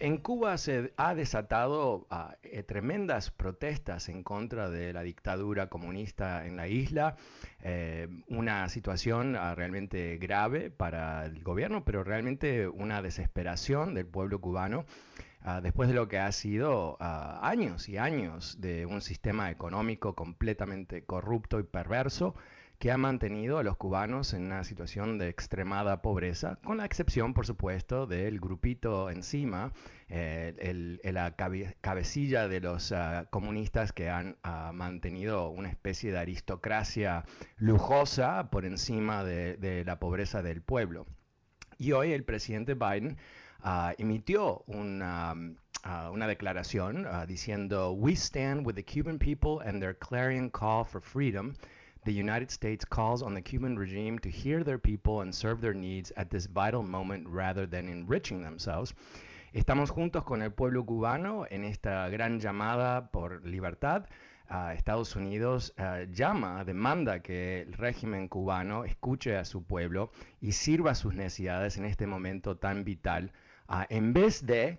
En Cuba se ha desatado ah, eh, tremendas protestas en contra de la dictadura comunista en la isla, eh, una situación ah, realmente grave para el gobierno, pero realmente una desesperación del pueblo cubano. Ah, después de lo que ha sido años y años de un sistema económico completamente corrupto y perverso, que ha mantenido a los cubanos en una situación de extremada pobreza, con la excepción, por supuesto, del grupito encima, eh, la cabecilla de los ah, comunistas que han ah, mantenido una especie de aristocracia lujosa por encima de, la pobreza del pueblo. Y hoy el presidente Biden ah, emitió una, una declaración diciendo, We stand with the Cuban people and their clarion call for freedom the United States calls on the Cuban regime to hear their people and serve their needs at this vital moment rather than enriching themselves. Estamos juntos con el pueblo cubano en esta gran llamada por libertad. Uh, Estados Unidos uh, llama, demanda que el régimen cubano escuche a su pueblo y sirva sus necesidades en este momento tan vital, uh, en vez de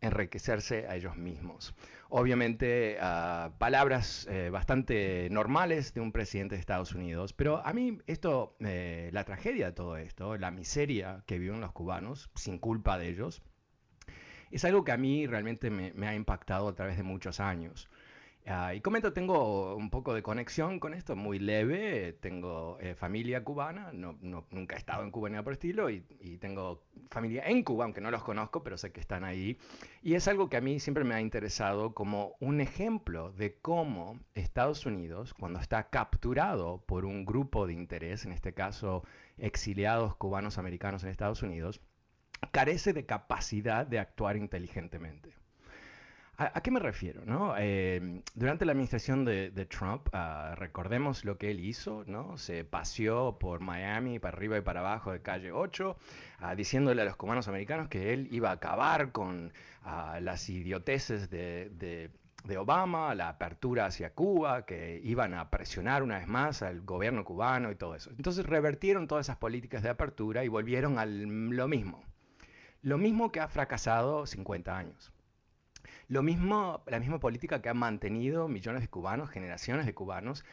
enriquecerse a ellos mismos. Obviamente, ah, palabras eh, bastante normales de un presidente de Estados Unidos, pero a mí esto, eh, la tragedia de todo esto, la miseria que viven los cubanos, sin culpa de ellos, es algo que a mí realmente me ha impactado a través de muchos años. Ah, y comento, tengo un poco de conexión con esto, muy leve. Tengo eh, familia cubana, no, nunca he estado en Cuba ni nada por el estilo, y, tengo familia en Cuba, aunque no los conozco, pero sé que están ahí. Y es algo que a mí siempre me ha interesado como un ejemplo de cómo Estados Unidos, cuando está capturado por un grupo de interés, en este caso exiliados cubanos americanos en Estados Unidos, carece de capacidad de actuar inteligentemente. ¿A, qué me refiero? No? Eh, durante la administración de, Trump, ah, recordemos lo que él hizo, ¿no? Se paseó por Miami para arriba y para abajo de calle 8, ah, diciéndole a los cubanos americanos que él iba a acabar con ah, las idioteces de, de Obama, la apertura hacia Cuba, que iban a presionar una vez más al gobierno cubano y todo eso. Entonces revertieron todas esas políticas de apertura y volvieron a lo mismo. Lo mismo que ha fracasado 50 años. Lo mismo, la misma política que ha mantenido millones de cubanos, generaciones de cubanos,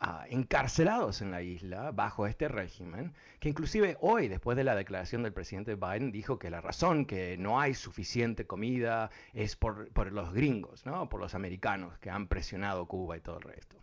ah, encarcelados en la isla bajo este régimen, que inclusive hoy, después de la declaración del presidente Biden, dijo que la razón que no hay suficiente comida es por, por los gringos, ¿no? por los americanos que han presionado Cuba y todo el resto.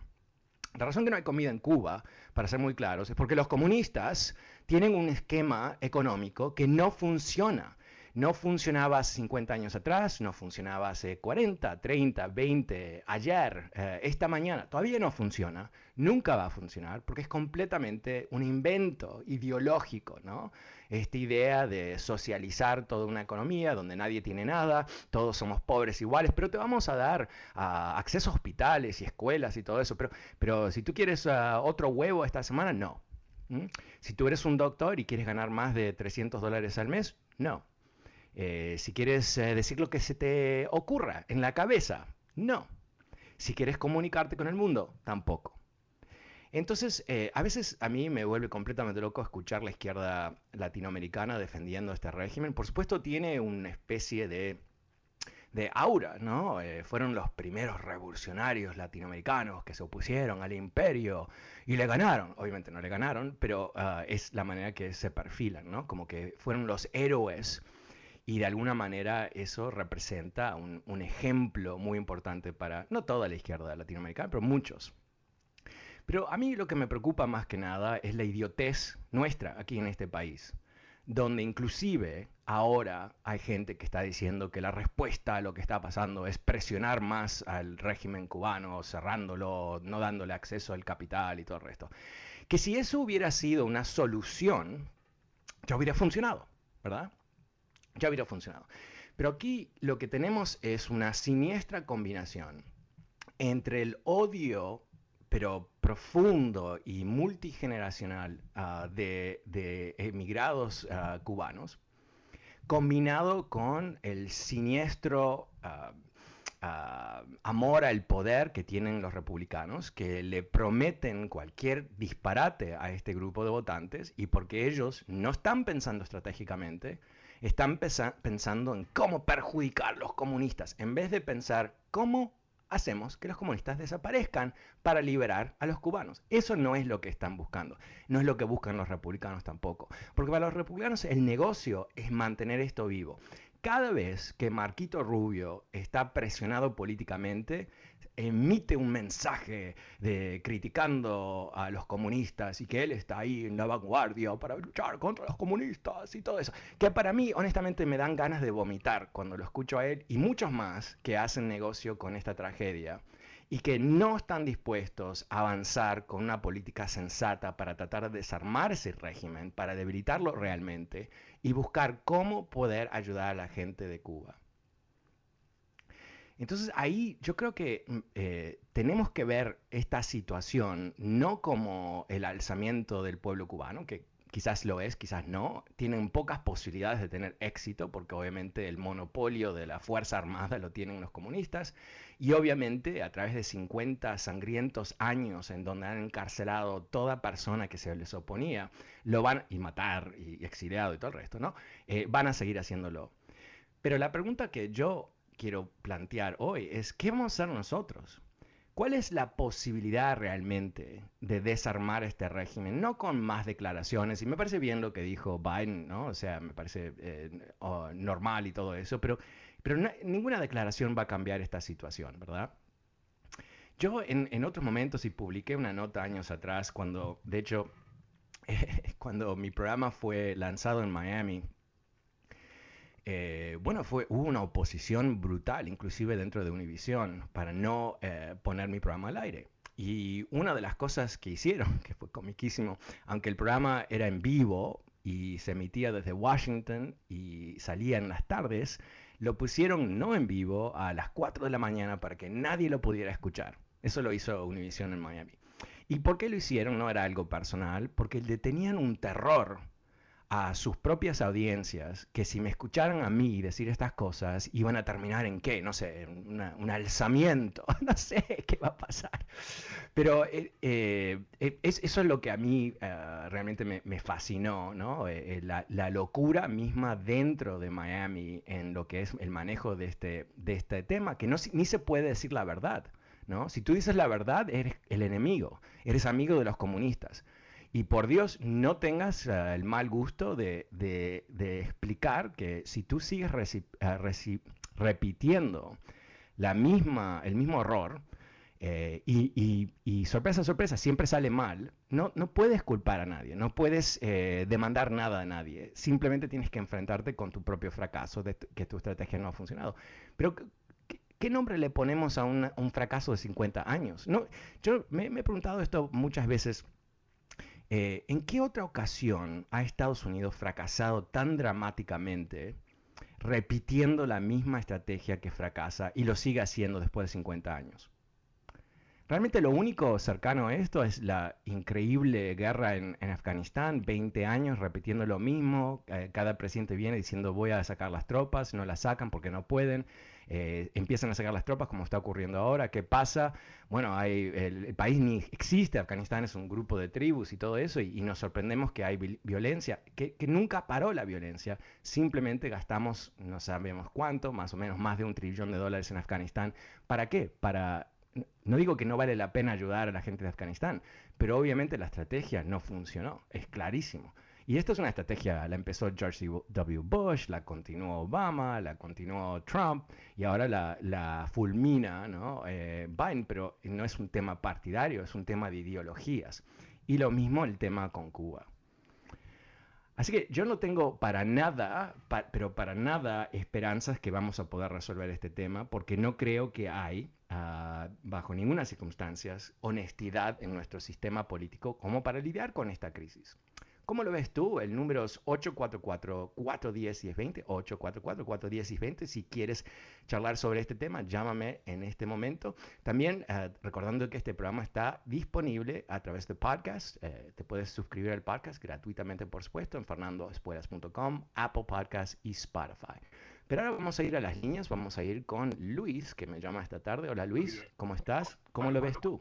La razón que no hay comida en Cuba, para ser muy claros, es porque los comunistas tienen un esquema económico que no funciona. No funcionaba hace 50 años atrás, no funcionaba hace 40, 30, 20, ayer, eh, esta mañana. Todavía no funciona, nunca va a funcionar porque es completamente un invento ideológico, ¿no? Esta idea de socializar toda una economía donde nadie tiene nada, todos somos pobres iguales, pero te vamos a dar acceso a hospitales y escuelas y todo eso. Pero, pero si tú quieres ah, otro huevo esta semana, no. Si tú eres un doctor y quieres ganar más de 300 dólares al mes, no. Eh, si quieres eh, decir lo que se te ocurra en la cabeza, no. Si quieres comunicarte con el mundo, tampoco. Entonces, eh, a veces a mí me vuelve completamente loco escuchar la izquierda latinoamericana defendiendo este régimen. Por supuesto, tiene una especie de, aura, ¿no? Fueron los primeros revolucionarios latinoamericanos que se opusieron al imperio y le ganaron. Obviamente no le ganaron, pero ah, es la manera que se perfilan, ¿no? Como que fueron los héroes. Y de alguna manera eso representa un, ejemplo muy importante para, no toda la izquierda latinoamericana, pero muchos. Pero a mí lo que me preocupa más que nada es la idiotez nuestra aquí en este país, donde inclusive ahora hay gente que está diciendo que la respuesta a lo que está pasando es presionar más al régimen cubano, cerrándolo, no dándole acceso al capital y todo el resto. Que si eso hubiera sido una solución, ya hubiera funcionado, ¿verdad? Ya hubiera funcionado. Pero aquí lo que tenemos es una siniestra combinación entre el odio pero profundo y multigeneracional uh, de, emigrados uh, cubanos, combinado con el siniestro uh, amor al poder que tienen los republicanos, que le prometen cualquier disparate a este grupo de votantes y porque ellos no están pensando estratégicamente, están pensando en cómo perjudicar a los comunistas, en vez de pensar cómo hacemos que los comunistas desaparezcan para liberar a los cubanos. Eso no es lo que están buscando, no es lo que buscan los republicanos tampoco, porque para los republicanos el negocio es mantener esto vivo. Cada vez que Marquito Rubio está presionado políticamente, emite un mensaje de criticando a los comunistas y que él está ahí en la vanguardia para luchar contra los comunistas y todo eso. Que para mí, honestamente, me dan ganas de vomitar cuando lo escucho a él y muchos más que hacen negocio con esta tragedia y que no están dispuestos a avanzar con una política sensata para tratar de desarmar ese régimen, para debilitarlo realmente y buscar cómo poder ayudar a la gente de Cuba. Entonces ahí yo creo que mm, eh, tenemos que ver esta situación no como el alzamiento del pueblo cubano, que quizás lo es, quizás no, tienen pocas posibilidades de tener éxito porque obviamente el monopolio de la Fuerza Armada lo tienen los comunistas y obviamente a través de 50 sangrientos años en donde han encarcelado toda persona que se les oponía, lo van y matar y exiliado y todo el resto, ¿no? Eh, van a seguir haciéndolo. Pero la pregunta que yo quiero plantear hoy es, ¿qué vamos a hacer nosotros? ¿Cuál es la posibilidad realmente de desarmar este régimen? No con más declaraciones, y me parece bien lo que dijo Biden, ¿no? O sea, me parece eh, normal y todo eso, pero, pero ninguna declaración va a cambiar esta situación, ¿verdad? Yo en, otros momentos, y publiqué una nota años atrás, cuando, de hecho, cuando mi programa fue lanzado en Miami, eh, bueno, fue, hubo una oposición brutal, inclusive dentro de Univision, para no eh, poner mi programa al aire. Y una de las cosas que hicieron, que fue comiquísimo, aunque el programa era en vivo y se emitía desde Washington y salía en las tardes, lo pusieron no en vivo a las 4 de la mañana para que nadie lo pudiera escuchar. Eso lo hizo Univision en Miami. ¿Y por qué lo hicieron? No era algo personal, porque le tenían un terror a sus propias audiencias que si me escucharan a mí decir estas cosas iban a terminar en qué, no sé, un alzamiento, no sé qué va a pasar. Pero eh, eh, eso es lo que a mí eh, realmente me, fascinó, ¿no? La, la, locura misma dentro de Miami en lo que es el manejo de este, de este tema, que no, ni se puede decir la verdad. ¿no? Si tú dices la verdad, eres el enemigo, eres amigo de los comunistas. Y por Dios, no tengas uh, el mal gusto de, explicar que si tú sigues uh, repitiendo la misma, el mismo error, eh, y, y, y, sorpresa, sorpresa, siempre sale mal, no, no puedes culpar a nadie, no puedes eh, demandar nada a nadie, simplemente tienes que enfrentarte con tu propio fracaso de que tu estrategia no ha funcionado. Pero, ¿qué, nombre le ponemos a un fracaso de 50 años? No, yo me he preguntado esto muchas veces eh, ¿En qué otra ocasión ha Estados Unidos fracasado tan dramáticamente repitiendo la misma estrategia que fracasa y lo sigue haciendo después de 50 años? Realmente lo único cercano a esto es la increíble guerra en, Afganistán, 20 años repitiendo lo mismo, eh, cada presidente viene diciendo voy a sacar las tropas, no las sacan porque no pueden, eh, empiezan a sacar las tropas como está ocurriendo ahora, ¿qué pasa? Bueno, hay, el, país ni existe, Afganistán es un grupo de tribus y todo eso, y, nos sorprendemos que hay violencia, que, nunca paró la violencia, simplemente gastamos no sabemos cuánto, más o menos más de un trillón de dólares en Afganistán, ¿para qué? Para no digo que no vale la pena ayudar a la gente de Afganistán, pero obviamente la estrategia no funcionó, es clarísimo. Y esto es una estrategia, la empezó George W. Bush, la continuó Obama, la continuó Trump y ahora la, fulmina ¿no? Eh, Biden, pero no es un tema partidario, es un tema de ideologías. Y lo mismo el tema con Cuba. Así que yo no tengo para nada, pero para nada esperanzas que vamos a poder resolver este tema, porque no creo que hay Ah, bajo ninguna circunstancia, honestidad en nuestro sistema político como para lidiar con esta crisis. ¿Cómo lo ves tú? El número es 844-410-1020, 844-410-1020. Si quieres charlar sobre este tema, llámame en este momento. También ah, recordando que este programa está disponible a través de podcast. Eh, te puedes suscribir al podcast gratuitamente, por supuesto, en fernandoespuelas.com, Apple Podcasts y Spotify. Pero ahora vamos a ir a las líneas, vamos a ir con Luis, que me llama esta tarde. Hola Luis, ¿cómo estás? ¿Cómo lo ves tú?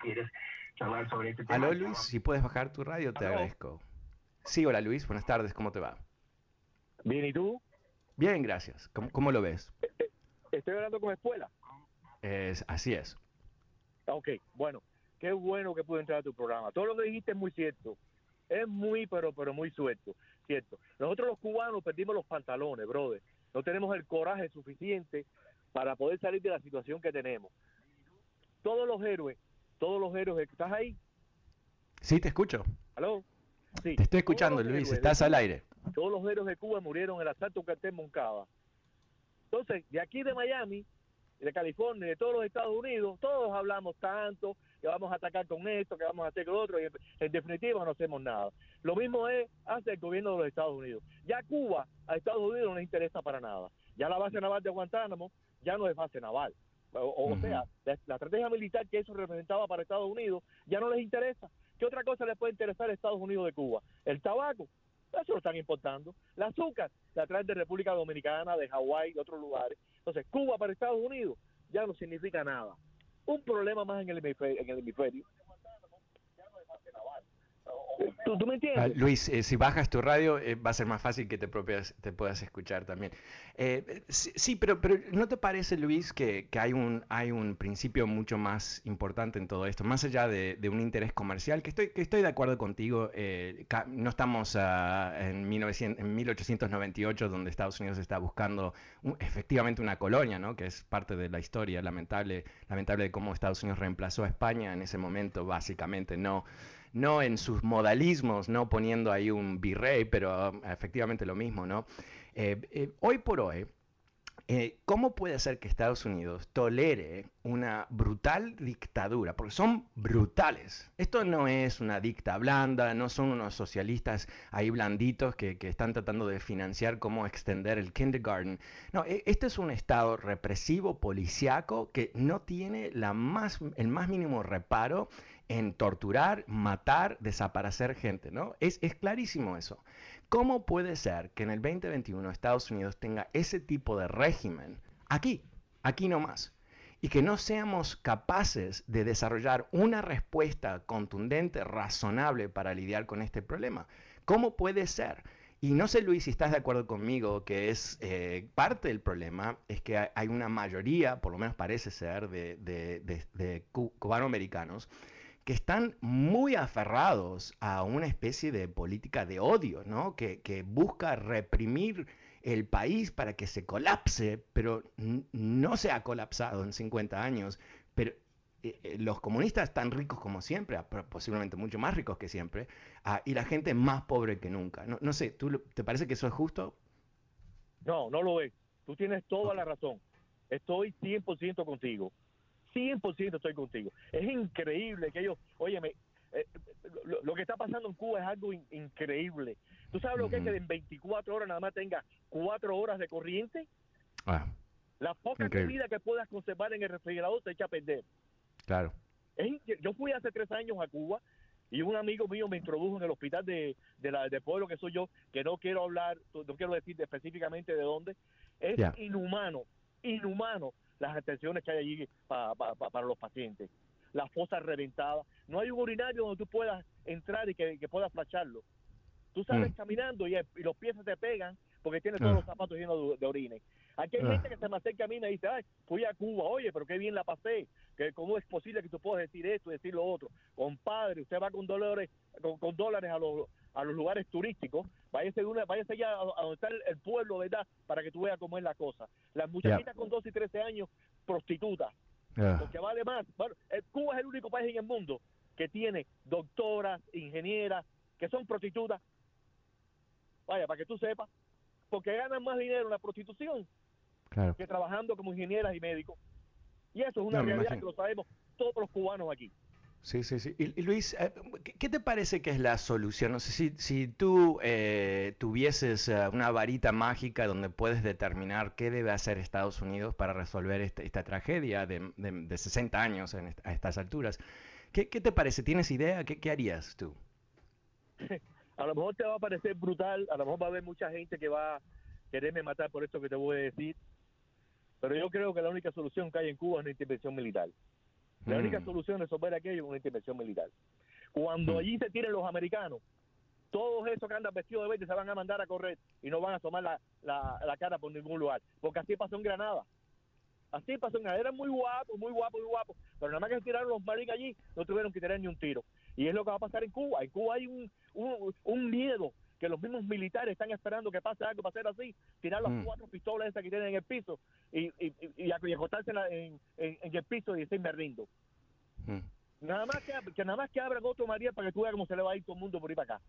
quieres charlar sobre este tema. Aló Luis, si puedes bajar tu radio, te agradezco. Sí, hola Luis, buenas tardes, ¿cómo te va? Bien, ¿y tú? Bien, gracias. ¿Cómo, lo ves? Eh, eh, estoy hablando con escuela. Es, así es. Ok, bueno, qué bueno que pude entrar a tu programa. Todo lo que dijiste es muy cierto. Es muy, pero, pero muy cierto. cierto. Nosotros los cubanos perdimos los pantalones, brother no tenemos el coraje suficiente para poder salir de la situación que tenemos. Todos los héroes, todos los héroes, ¿estás ahí? Sí, te escucho. ¿Aló? Sí. Te estoy escuchando, Luis, estás al aire. Todos los héroes de Cuba murieron en el asalto cartel Moncada. Entonces, de aquí de Miami, de California, de todos los Estados Unidos, todos hablamos tanto que vamos a atacar con esto, que vamos a hacer con otro, y en definitiva no hacemos nada. Lo mismo es hace el gobierno de los Estados Unidos. Ya Cuba a Estados Unidos no les interesa para nada. Ya la base naval de Guantánamo ya no es base naval. O, sea, la, estrategia militar que eso representaba para Estados Unidos ya no les interesa. ¿Qué otra cosa les puede interesar a Estados Unidos de Cuba? El tabaco, eso lo están importando. El azúcar la traen de República Dominicana, de Hawái, de otros lugares. Entonces, Cuba para Estados Unidos ya no significa nada. Un problema más en el En el hemisferio Ah, Luis, eh, si bajas tu radio eh, va a ser más fácil que te, propias, te puedas escuchar también. Eh, sí, pero, pero ¿no te parece, Luis, que, hay, un, principio mucho más importante en todo esto? Más allá de, de un interés comercial, que estoy, que estoy de acuerdo contigo, no estamos uh, en, 1900, en 1898 donde Estados Unidos está buscando efectivamente una colonia, ¿no? que es parte de la historia lamentable, lamentable de cómo Estados Unidos reemplazó a España en ese momento, básicamente, no no en sus modalismos, no poniendo ahí un virrey, pero um, efectivamente lo mismo, ¿no? Eh, eh, hoy por hoy, eh, ¿cómo puede ser que Estados Unidos tolere una brutal dictadura? Porque son brutales. Esto no es una dicta blanda, no son unos socialistas ahí blanditos que, que están tratando de financiar cómo extender el kindergarten. No, e, este es un Estado represivo, policiaco, que no tiene la más, el más mínimo reparo en torturar, matar, desaparecer gente, ¿no? Es, es clarísimo eso. ¿Cómo puede ser que en el 2021 Estados Unidos tenga ese tipo de régimen aquí, aquí nomás? Y que no seamos capaces de desarrollar una respuesta contundente, razonable para lidiar con este problema. ¿Cómo puede ser? Y no sé, Luis, si estás de acuerdo conmigo que es eh, parte del problema, es que hay una mayoría, por lo menos parece ser, de, de, de, de cubanoamericanos que están muy aferrados a una especie de política de odio, ¿no? Que, busca reprimir el país para que se colapse, pero no se ha colapsado en 50 años. Pero eh, eh, los comunistas están ricos como siempre, posiblemente mucho más ricos que siempre, ah, y la gente más pobre que nunca. No, no sé, ¿tú, ¿te parece que eso es justo? No, no lo es. Tú tienes toda la razón. Estoy 100% contigo. 100% estoy contigo. Es increíble que ellos, óyeme, eh, lo, que está pasando en Cuba es algo increíble. ¿Tú sabes lo que es que en 24 horas nada más tenga 4 horas de corriente? Ah, la poca comida que puedas conservar en el refrigerador te echa a perder. Claro. yo fui hace tres años a Cuba y un amigo mío me introdujo en el hospital de, de la, del pueblo que soy yo, que no quiero hablar, no quiero decir específicamente de dónde. Es inhumano, inhumano las atenciones que hay allí para los pacientes. Las fosas reventadas. No hay un urinario donde tú puedas entrar y que, puedas flacharlo. Tú sales mm. caminando y, los pies se te pegan porque tienes todos ah. los zapatos llenos de, orines. Aquí hay ah. gente que se me acerca a mí y me dice, ay, fui a Cuba, oye, pero qué bien la pasé, que cómo es posible que tú puedas decir esto y decir lo otro. Compadre, usted va con dólares, con, dólares a los, a los lugares turísticos, váyase, una, váyase ya a, donde está el, pueblo, ¿verdad? Para que tú veas cómo es la cosa. Las muchachitas con 12 y 13 años, prostitutas, porque vale más. Bueno, eh, Cuba es el único país en el mundo que tiene doctoras, ingenieras, que son prostitutas. Vaya, para que tú sepas, porque ganan más dinero en la prostitución que trabajando como ingenieras y médicos. Y eso es una realidad que lo sabemos todos los cubanos aquí. Sí, sí, sí. Y, Luis, eh, ¿qué te parece que es la solución? No sé si, si tú eh, tuvieses eh, una varita mágica donde puedes determinar qué debe hacer Estados Unidos para resolver este, esta tragedia de, de, 60 años a estas alturas. ¿Qué, ¿Qué, te parece? ¿Tienes idea? ¿Qué, ¿Qué harías tú? a lo mejor te va a parecer brutal, a lo mejor va a haber mucha gente que va a quererme matar por esto que te voy a decir, pero yo creo que la única solución que hay en Cuba es una intervención militar. La única solución de resolver aquello es una intervención militar. Cuando mm. allí se tiren los americanos, todos esos que andan vestidos de verde se van a mandar a correr y no van a tomar la, la, cara por ningún lugar. Porque así pasó en Granada. Así pasó en Granada. Eran muy guapos, muy guapos, muy guapos. Pero nada más que se tiraron los marines allí, no tuvieron que tirar ni un tiro. Y es lo que va a pasar en Cuba. En Cuba hay un, un, miedo que los mismos militares están esperando que pase algo para hacer así, tirar las mm. cuatro pistolas esas que tienen en el piso y, y, y, acostarse en, en, el piso y decir me rindo. Mm. Nada más que, que, nada más que abran otro María para que tú veas cómo se le va a ir todo el mundo por ir para acá.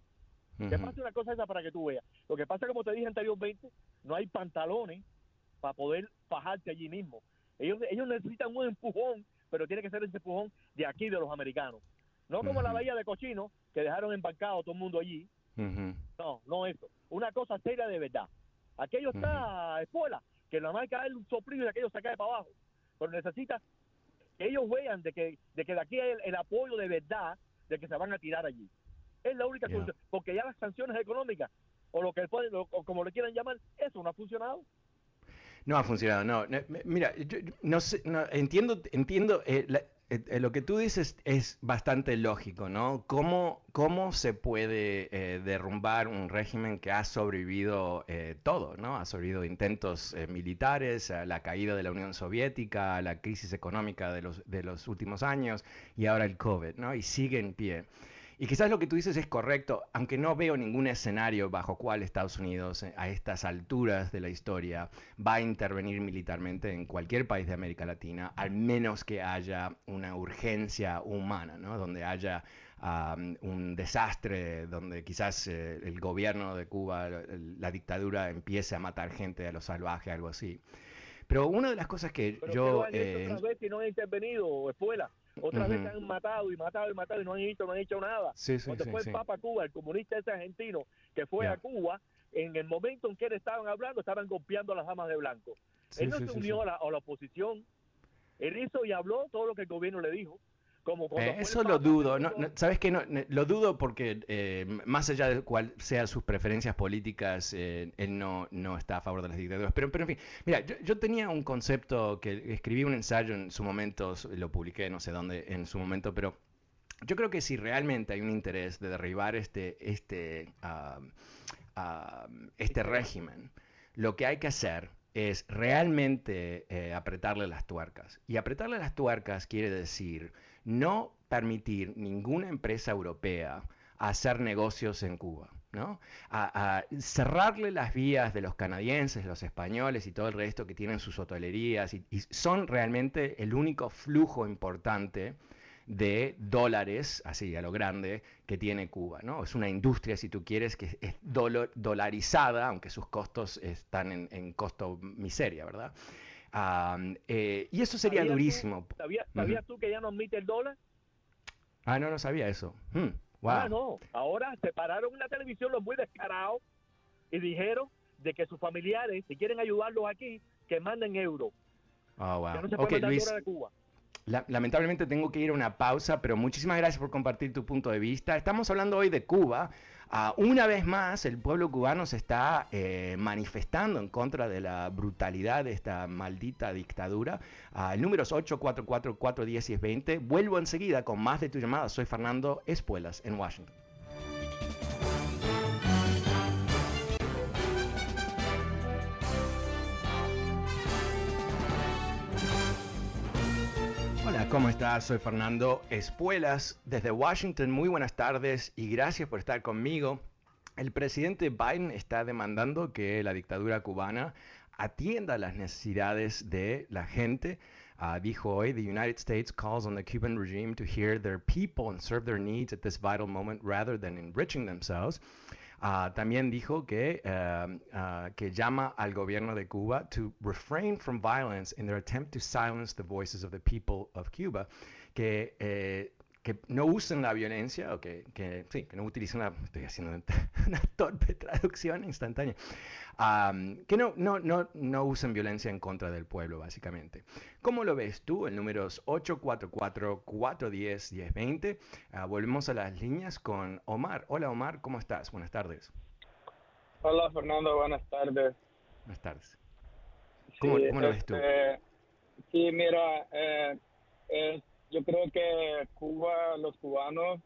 Que pase una cosa esa para que tú veas. Lo que pasa, como te dije anteriormente, no hay pantalones para poder bajarte allí mismo. Ellos, ellos necesitan un empujón, pero tiene que ser ese empujón de aquí, de los americanos. No como la bahía de Cochino, que dejaron embarcado todo el mundo allí. No, no eso. Una cosa seria de verdad. Aquello está escuela, que nada más cae un soplillo y aquello se cae para abajo. Pero necesita que ellos vean de que de, que de aquí hay el, apoyo de verdad de que se van a tirar allí. Es la única solución. Porque ya las sanciones económicas, o lo que pueden, o como le quieran llamar, eso no ha funcionado. No ha funcionado, no. Mira, yo, no sé, no, entiendo, entiendo eh, eh, eh, lo que tú dices es bastante lógico, ¿no? ¿Cómo, cómo se puede eh, derrumbar un régimen que ha sobrevivido todo, ¿no? Ha sobrevivido intentos militares, la caída de la Unión Soviética, la crisis económica de los, de los últimos años y ahora el COVID, ¿no? Y sigue en pie. Y quizás lo que tú dices es correcto, aunque no veo ningún escenario bajo cual Estados Unidos eh, a estas alturas de la historia va a intervenir militarmente en cualquier país de América Latina, al menos que haya una urgencia humana, ¿no? donde haya un desastre, donde quizás eh, el gobierno de Cuba, la dictadura empiece a matar gente a lo salvaje, algo así. Pero una de las cosas que yo... Eh, no ha intervenido, escuela? Otra vez han matado y matado y matado y no han hecho, no han hecho nada. Cuando fue el Papa Cuba, el comunista ese argentino que fue a Cuba, en el momento en que él estaban hablando, estaban golpeando a las damas de blanco. él no se unió a la, a la oposición. Él hizo y habló todo lo que el gobierno le dijo. Eh, eso lo dudo, no, ¿sabes qué? No, lo dudo porque eh, más allá de cuál sean sus preferencias políticas, eh, él no, no está a favor de las dictaduras. Pero, pero en fin, mira, yo, tenía un concepto que escribí un ensayo en su momento, lo publiqué no sé dónde en su momento, pero yo creo que si realmente hay un interés de derribar este, este, ah, ah, este régimen, lo que hay que hacer es realmente apretarle las tuercas. Y apretarle las tuercas quiere decir no permitir ninguna empresa europea hacer negocios en Cuba. ¿no? A, cerrarle las vías de los canadienses, los españoles y todo el resto que tienen sus hotelerías y, son realmente el único flujo importante de dólares, así a lo grande, que tiene Cuba. ¿no? Es una industria, si tú quieres, que es dolarizada, aunque sus costos están en, costo miseria, ¿verdad? Eh, y eso sería durísimo. ¿Sabías, tú que ya no admite el dólar? Ah, no, no sabía eso. Hmm, ah, no. Ahora se pararon en la televisión los muy descarados y dijeron de que sus familiares, si quieren ayudarlos aquí, que manden euros. Oh, wow. Que no se Luis, de Cuba. lamentablemente tengo que ir a una pausa, pero muchísimas gracias por compartir tu punto de vista. Estamos hablando hoy de Cuba. Ah, una vez más, el pueblo cubano se está eh, manifestando en contra de la brutalidad de esta maldita dictadura. Uh, el número es 844-410-20. Vuelvo enseguida con más de tu llamada. Soy Fernando Espuelas en Washington. ¿Cómo estás? Soy Fernando Espuelas desde Washington. Muy buenas tardes y gracias por estar conmigo. El presidente Biden está demandando que la dictadura cubana atienda las necesidades de la gente. Uh, dijo hoy, the United States calls on the Cuban regime to hear their people and serve their needs at this vital moment rather than enriching themselves. Uh, también dijo que, uh, que llama al gobierno de Cuba to refrain from violence in their attempt to silence the voices of the people of Cuba, que eh, que no usen la violencia o que, que, sí, que no utilicen la, estoy haciendo una torpe traducción instantánea, que no, no, no, no usen violencia en contra del pueblo, básicamente. ¿Cómo lo ves tú? El número es 844-410-1020. Ah, volvemos a las líneas con Omar. Hola Omar, ¿cómo estás? Buenas tardes. Hola Fernando, buenas tardes. Buenas tardes. ¿Cómo, lo ves tú? Este, sí, mira, eh, yo creo que Cuba, los cubanos,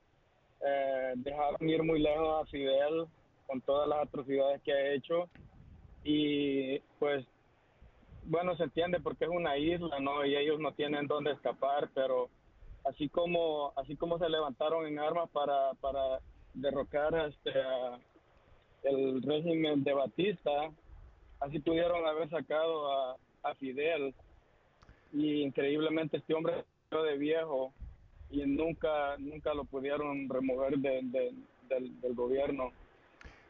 eh, dejaron ir muy lejos a Fidel con todas las atrocidades que ha hecho. Y pues bueno se entiende porque es una isla no y ellos no tienen dónde escapar pero así como así como se levantaron en armas para para derrocar este el régimen de Batista así pudieron haber sacado a, a Fidel. Y increíblemente este hombre de viejo y nunca nunca lo pudieron remover del, del, gobierno.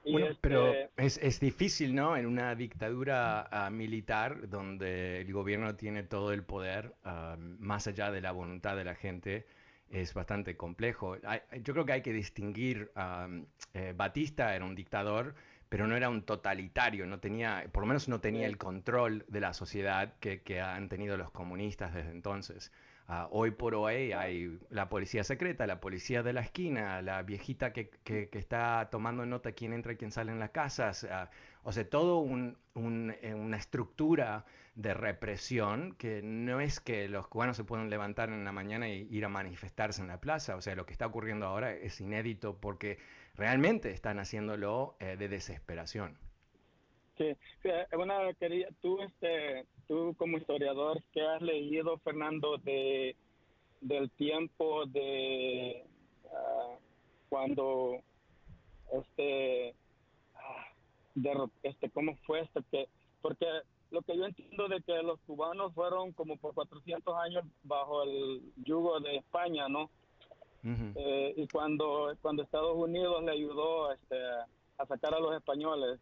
bueno, este pero es, es, difícil, ¿no? En una dictadura ah, militar donde el gobierno tiene todo el poder, ah, más allá de la voluntad de la gente, es bastante complejo. yo creo que hay que distinguir, ah, eh, Batista era un dictador, pero no era un totalitario, no tenía, por lo menos no tenía el control de la sociedad que, que han tenido los comunistas desde entonces. Ah, hoy por hoy hay la policía secreta, la policía de la esquina, la viejita que, que, está tomando nota quién entra y quién sale en las casas. Ah, o sea, todo eh, una estructura de represión que no es que los cubanos se puedan levantar en la mañana y ir a manifestarse en la plaza. O sea, lo que está ocurriendo ahora es inédito porque realmente están haciéndolo eh, de desesperación. Sí, una quería, tú, este, tú como historiador, ¿qué has leído, Fernando, de del tiempo de ah, cuando este, ah, de, este, cómo fue esto que, porque lo que yo entiendo de que los cubanos fueron como por 400 años bajo el yugo de España, ¿no? Eh, y cuando cuando Estados Unidos le ayudó este, a sacar a los españoles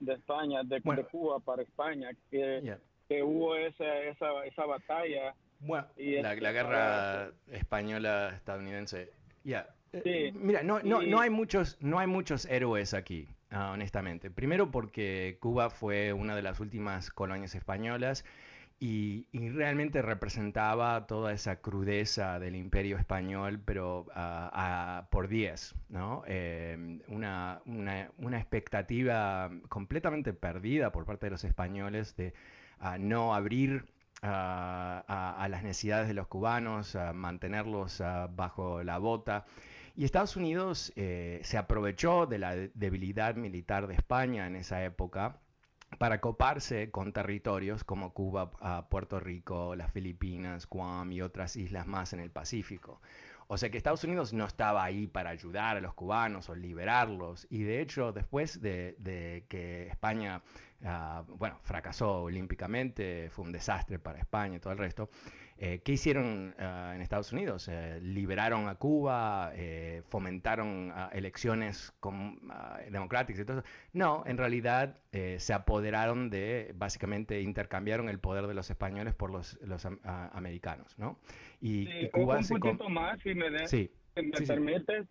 de España, de, Cuba para España, que, que hubo esa, esa, esa batalla. Bueno, la, la, guerra española estadounidense. Ya. Eh, mira, no, no, no, hay muchos, no hay muchos héroes aquí, ah, honestamente. Primero porque Cuba fue una de las últimas colonias españolas y, realmente representaba toda esa crudeza del imperio español, pero por 10, ¿no? Em, una, una, expectativa completamente perdida por parte de los españoles de no abrir a, las necesidades de los cubanos, a mantenerlos bajo la bota. Y Estados Unidos eh, se aprovechó de la debilidad militar de España en esa época para coparse con territorios como Cuba, ah, Puerto Rico, las Filipinas, Guam y otras islas más en el Pacífico. O sea que Estados Unidos no estaba ahí para ayudar a los cubanos o liberarlos. Y de hecho, después de, que España, ah, bueno, fracasó olímpicamente, fue un desastre para España y todo el resto, eh, ¿Qué hicieron ah, en Estados Unidos? Eh, liberaron a Cuba, eh, fomentaron ah, elecciones ah, democráticas y todo eso. No, en realidad se apoderaron de, básicamente intercambiaron el poder de los españoles por los, los americanos, ¿no? Y, Cuba un poquito más, si me, sí, me permites,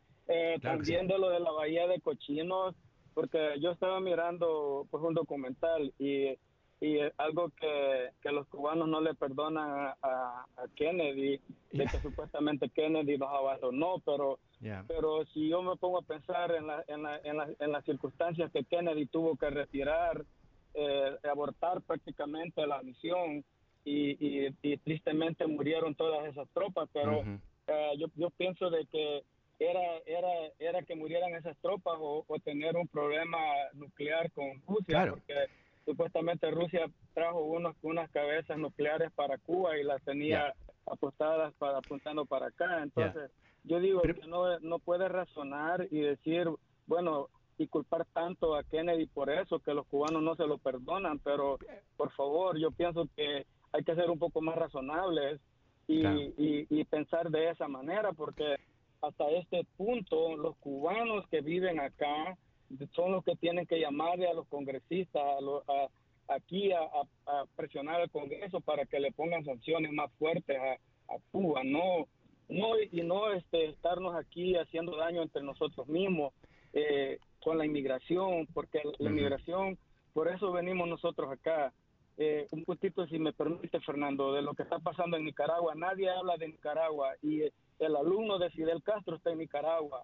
también de lo de la bahía de cochinos, porque yo estaba mirando pues un documental y y algo que, que, los cubanos no le perdonan a, Kennedy, de que supuestamente Kennedy los abandonó, pero, pero si yo me pongo a pensar en, la, en, la, en, la, en las circunstancias que Kennedy tuvo que retirar, eh, abortar prácticamente la misión y, y, tristemente murieron todas esas tropas, pero eh, yo, yo pienso de que era, era, era que murieran esas tropas o, tener un problema nuclear con Rusia, porque supuestamente Rusia trajo unos, unas cabezas nucleares para Cuba y las tenía apostadas para apuntando para acá. Entonces, yo digo que no, no puede razonar y decir, bueno, y culpar tanto a Kennedy por eso, que los cubanos no se lo perdonan, pero por favor, yo pienso que hay que ser un poco más razonables y, y, y pensar de esa manera, porque hasta este punto los cubanos que viven acá son los que tienen que llamarle a los congresistas a aquí a, presionar al Congreso para que le pongan sanciones más fuertes a, Cuba, no no y no este estarnos aquí haciendo daño entre nosotros mismos eh, con la inmigración, porque la inmigración, por eso venimos nosotros acá. Eh, un puntito, si me permite, Fernando, de lo que está pasando en Nicaragua. Nadie habla de Nicaragua y el alumno de Fidel Castro está en Nicaragua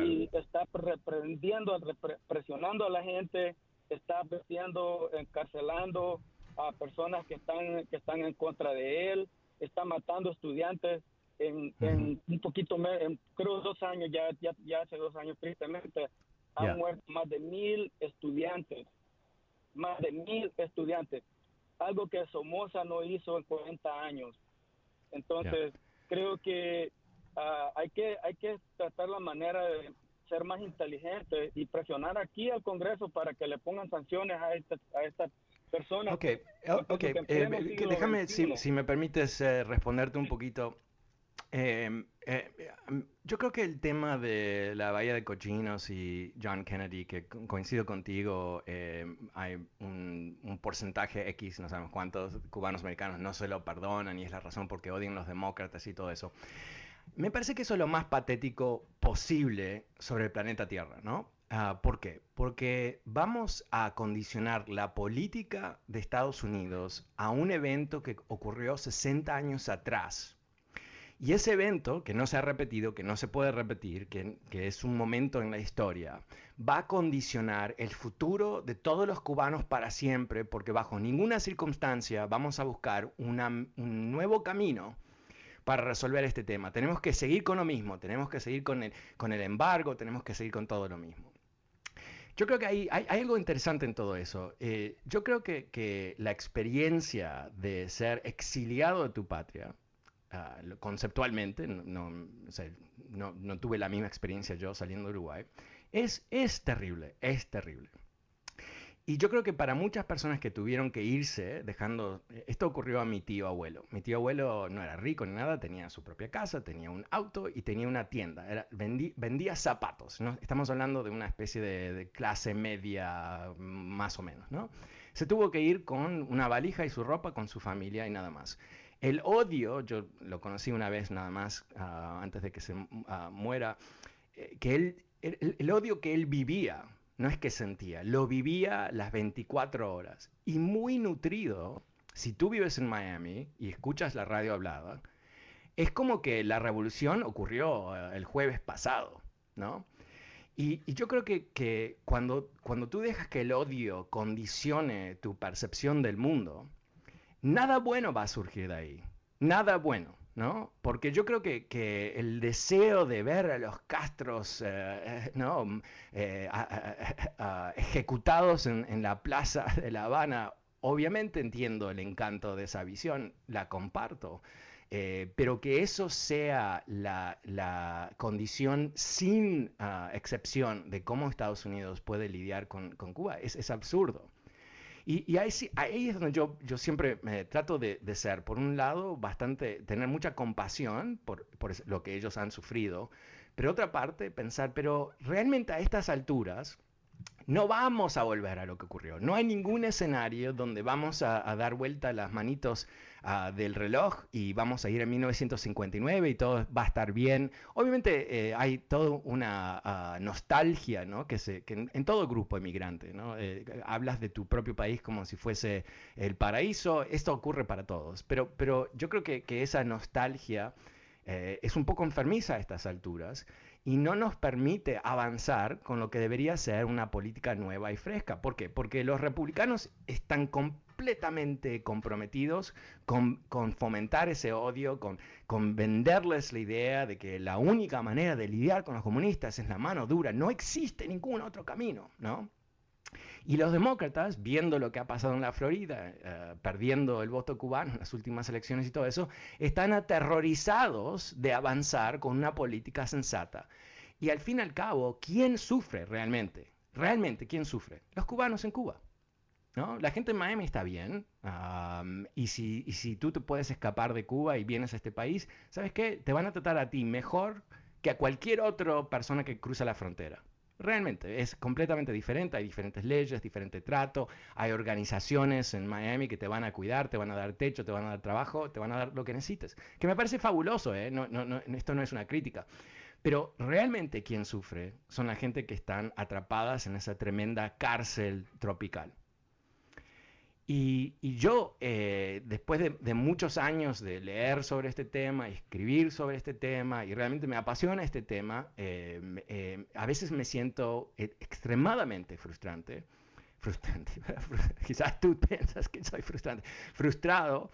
y está reprendiendo, presionando a la gente, está metiendo, encarcelando a personas que están que están en contra de él, está matando estudiantes en, un poquito, en, creo dos años, ya, ya, ya hace dos años tristemente, han muerto más de mil estudiantes, más de mil estudiantes, algo que Somoza no hizo en 40 años. Entonces, creo que Ah, hay que hay que tratar la manera de ser más inteligente y presionar aquí al Congreso para que le pongan sanciones a esta, a esta persona. Ok, okay. Eh, déjame, si, si, me permites eh, responderte un poquito. Em, eh, yo creo que el tema de la Bahía de Cochinos y John Kennedy, que coincido contigo, em, hay un, un, porcentaje X, no sabemos cuántos cubanos americanos no se lo perdonan y es la razón por qué odian los demócratas y todo eso. Me parece que eso es lo más patético posible sobre el planeta Tierra, ¿no? Ah, ¿Por qué? Porque vamos a condicionar la política de Estados Unidos a un evento que ocurrió 60 años atrás. Y ese evento, que no se ha repetido, que no se puede repetir, que, es un momento en la historia, va a condicionar el futuro de todos los cubanos para siempre, porque bajo ninguna circunstancia vamos a buscar un nuevo camino para resolver este tema. Tenemos que seguir con lo mismo, tenemos que seguir con el, con el embargo, tenemos que seguir con todo lo mismo. Yo creo que hay, hay, algo interesante en todo eso. Eh, yo creo que, que, la experiencia de ser exiliado de tu patria, ah, conceptualmente, no, no, no, tuve la misma experiencia yo saliendo de Uruguay, es, es terrible, es terrible. Y yo creo que para muchas personas que tuvieron que irse, dejando, esto ocurrió a mi tío abuelo. Mi tío abuelo no era rico ni nada, tenía su propia casa, tenía un auto y tenía una tienda. Vendía zapatos, ¿no? Estamos hablando de una especie de, clase media más o menos, ¿no? Se tuvo que ir con una valija y su ropa, con su familia y nada más. El odio, yo lo conocí una vez nada más, ah, antes de que se ah, muera, eh, que él, el odio que él vivía no es que sentía, lo vivía las 24 horas. Y muy nutrido, si tú vives en Miami y escuchas la radio hablada, es como que la revolución ocurrió eh, el jueves pasado, ¿no? Y, yo creo que, que, cuando, cuando tú dejas que el odio condicione tu percepción del mundo, nada bueno va a surgir de ahí. Nada bueno. ¿No? Porque yo creo que, el deseo de ver a los castros eh, ¿no? Eh, ejecutados en, la plaza de La Habana, obviamente entiendo el encanto de esa visión, la comparto, eh, pero que eso sea la, condición sin ah, excepción de cómo Estados Unidos puede lidiar con, Cuba es absurdo. Y, ahí, ahí, es donde yo, yo siempre me trato de, ser, por un lado, bastante, tener mucha compasión por, por, lo que ellos han sufrido, pero otra parte, pensar, pero realmente a estas alturas, no vamos a volver a lo que ocurrió. No hay ningún escenario donde vamos a, dar vuelta las manitos ah, del reloj y vamos a ir en 1959 y todo va a estar bien. Obviamente eh, hay toda una ah, nostalgia ¿no? que, se, en, todo grupo emigrante. Eh, hablas de tu propio país como si fuese el paraíso. Esto ocurre para todos. Pero, pero yo creo que, que esa nostalgia eh, es un poco enfermiza a estas alturas y no nos permite avanzar con lo que debería ser una política nueva y fresca. ¿Por qué? Porque los republicanos están completamente comprometidos con, fomentar ese odio, con, con, venderles la idea de que la única manera de lidiar con los comunistas es la mano dura. No existe ningún otro camino, ¿no? Y los demócratas, viendo lo que ha pasado en la Florida, eh, perdiendo el voto cubano en las últimas elecciones y todo eso, están aterrorizados de avanzar con una política sensata. Y al fin y al cabo, ¿quién sufre realmente? Realmente, ¿quién sufre? Los cubanos en Cuba. ¿No? La gente en Miami está bien, y, si, y si tú te puedes escapar de Cuba y vienes a este país, ¿sabes qué? Te van a tratar a ti mejor que a cualquier otra persona que cruza la frontera. Realmente, es completamente diferente, hay diferentes leyes, diferente trato, hay organizaciones en Miami que te van a cuidar, te van a dar techo, te van a dar trabajo, te van a dar lo que necesites. Que me parece fabuloso, ¿eh? no, no, esto no es una crítica. Pero realmente quien sufre son la gente que están atrapadas en esa tremenda cárcel tropical. Y, yo, eh, después de, muchos años de leer sobre este tema, escribir sobre este tema, y realmente me apasiona este tema, eh, eh, a veces me siento extremadamente frustrante, frustrante, quizás tú piensas que soy frustrante, frustrado,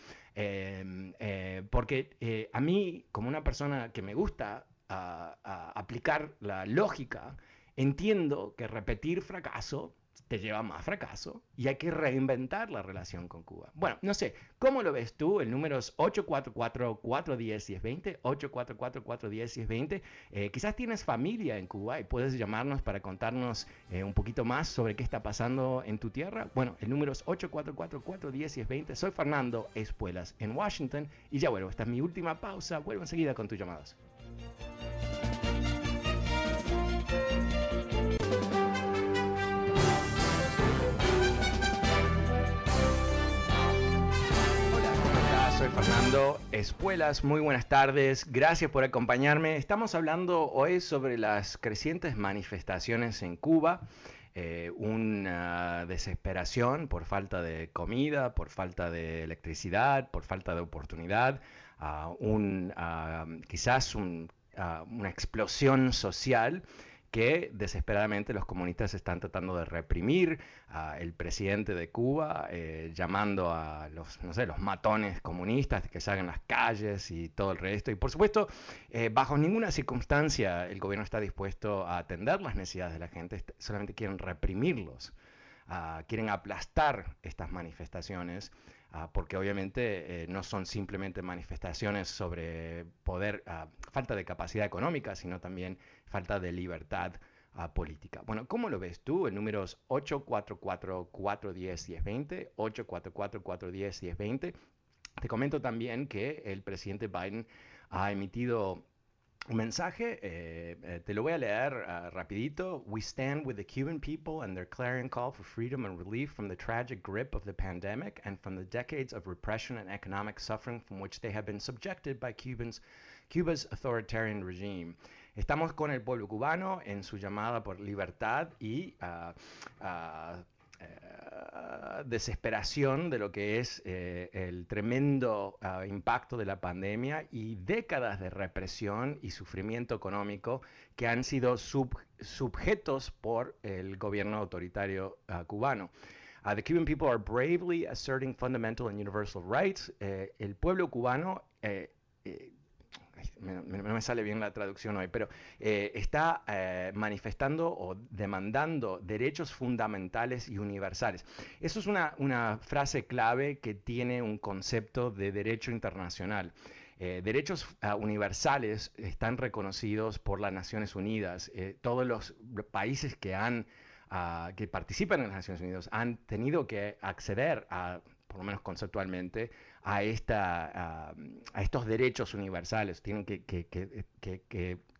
porque a mí, como una persona que me gusta aplicar la lógica, entiendo que repetir fracaso te lleva más fracaso y hay que reinventar la relación con Cuba. Bueno, no sé, ¿cómo lo ves tú? El número es 844-410-1020, 844-410-1020. Eh, quizás tienes familia en Cuba y puedes llamarnos para contarnos eh, un poquito más sobre qué está pasando en tu tierra. Bueno, el número es 844-410-1020. Soy Fernando Espuelas en Washington y ya vuelvo. Esta es mi última pausa. Vuelvo enseguida con tus llamadas. Fernando Espuelas, muy buenas tardes, gracias por acompañarme. Estamos hablando hoy sobre las crecientes manifestaciones en Cuba, eh, una desesperación por falta de comida, por falta de electricidad, por falta de oportunidad, un, quizás una explosión social que desesperadamente los comunistas están tratando de reprimir. el presidente de Cuba eh, llamando a los, no sé, los matones comunistas que salgan las calles y todo el resto. Y por supuesto, eh, bajo ninguna circunstancia el gobierno está dispuesto a atender las necesidades de la gente, solamente quieren reprimirlos. Ah, quieren aplastar estas manifestaciones Ah, porque obviamente eh, no son simplemente manifestaciones sobre poder, ah, falta de capacidad económica, sino también falta de libertad ah, política. Bueno, ¿cómo lo ves tú? El número es 844-410-1020, 844-410-1020. Te comento también que el presidente Biden ha emitido un mensaje, eh, eh, te lo voy a leer uh, rapidito. We stand with the Cuban people and their clarion call for freedom and relief from the tragic grip of the pandemic and from the decades of repression and economic suffering from which they have been subjected by Cuba's authoritarian regime. Estamos con el pueblo cubano en su llamada por libertad y uh, desesperación de lo que es eh, el tremendo ah, impacto de la pandemia y décadas de represión y sufrimiento económico que han sido sujetos por el gobierno autoritario cubano. The Cuban people are bravely asserting fundamental and universal rights. Eh, el pueblo cubano no me, sale bien la traducción hoy, pero eh, está eh, manifestando o demandando derechos fundamentales y universales. Eso es una, frase clave que tiene un concepto de derecho internacional. Eh, derechos ah, universales están reconocidos por las Naciones Unidas. todos los países que han ah, que participan en las Naciones Unidas han tenido que acceder a por lo menos conceptualmente, a, esta, a, estos derechos universales. Tienen que, que,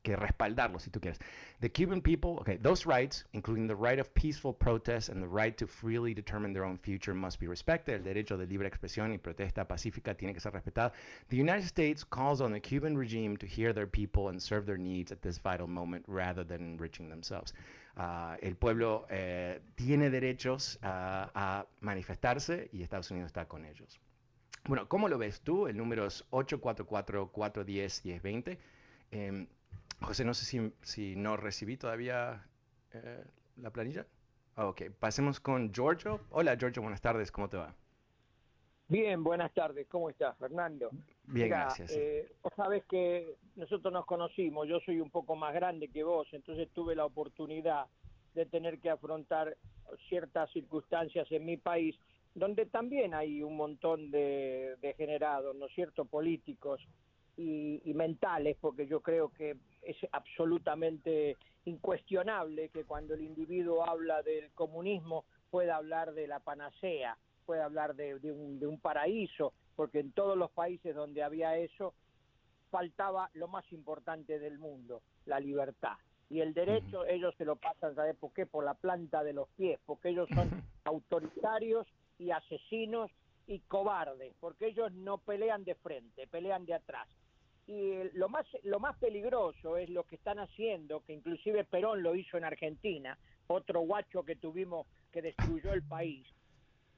que respaldarlo, si tú quieres. The Cuban people, okay, those rights, including the right of peaceful protest and the right to freely determine their own future, must be respected. El derecho de libre expresión y protesta pacífica tiene que ser respetado. The United States calls on the Cuban regime to hear their people and serve their needs at this vital moment rather than enriching themselves. Uh, el pueblo eh, tiene derechos uh, a manifestarse y Estados Unidos está con ellos. Bueno, ¿cómo lo ves tú? El número es 844-410-1020. Eh, José, no sé si, si no recibí todavía eh, la planilla. Ok, pasemos con Giorgio. Hola Giorgio, buenas tardes, ¿cómo te va? Bien, buenas tardes, ¿cómo estás, Fernando? Bien, gracias. Eh, vos sabés que nosotros nos conocimos, yo soy un poco más grande que vos, entonces tuve la oportunidad de tener que afrontar ciertas circunstancias en mi país, donde también hay un montón de degenerados, ¿no es cierto?, políticos y, y mentales, porque yo creo que es absolutamente incuestionable que cuando el individuo habla del comunismo pueda hablar de la panacea, puede hablar de, de, un, de, un, paraíso, porque en todos los países donde había eso faltaba lo más importante del mundo, la libertad. Y el derecho ellos se lo pasan, ¿sabes por qué? Por la planta de los pies, porque ellos son autoritarios y asesinos y cobardes, porque ellos no pelean de frente, pelean de atrás. Y lo más lo más peligroso es lo que están haciendo que inclusive Perón lo hizo en Argentina otro guacho que tuvimos que destruyó el país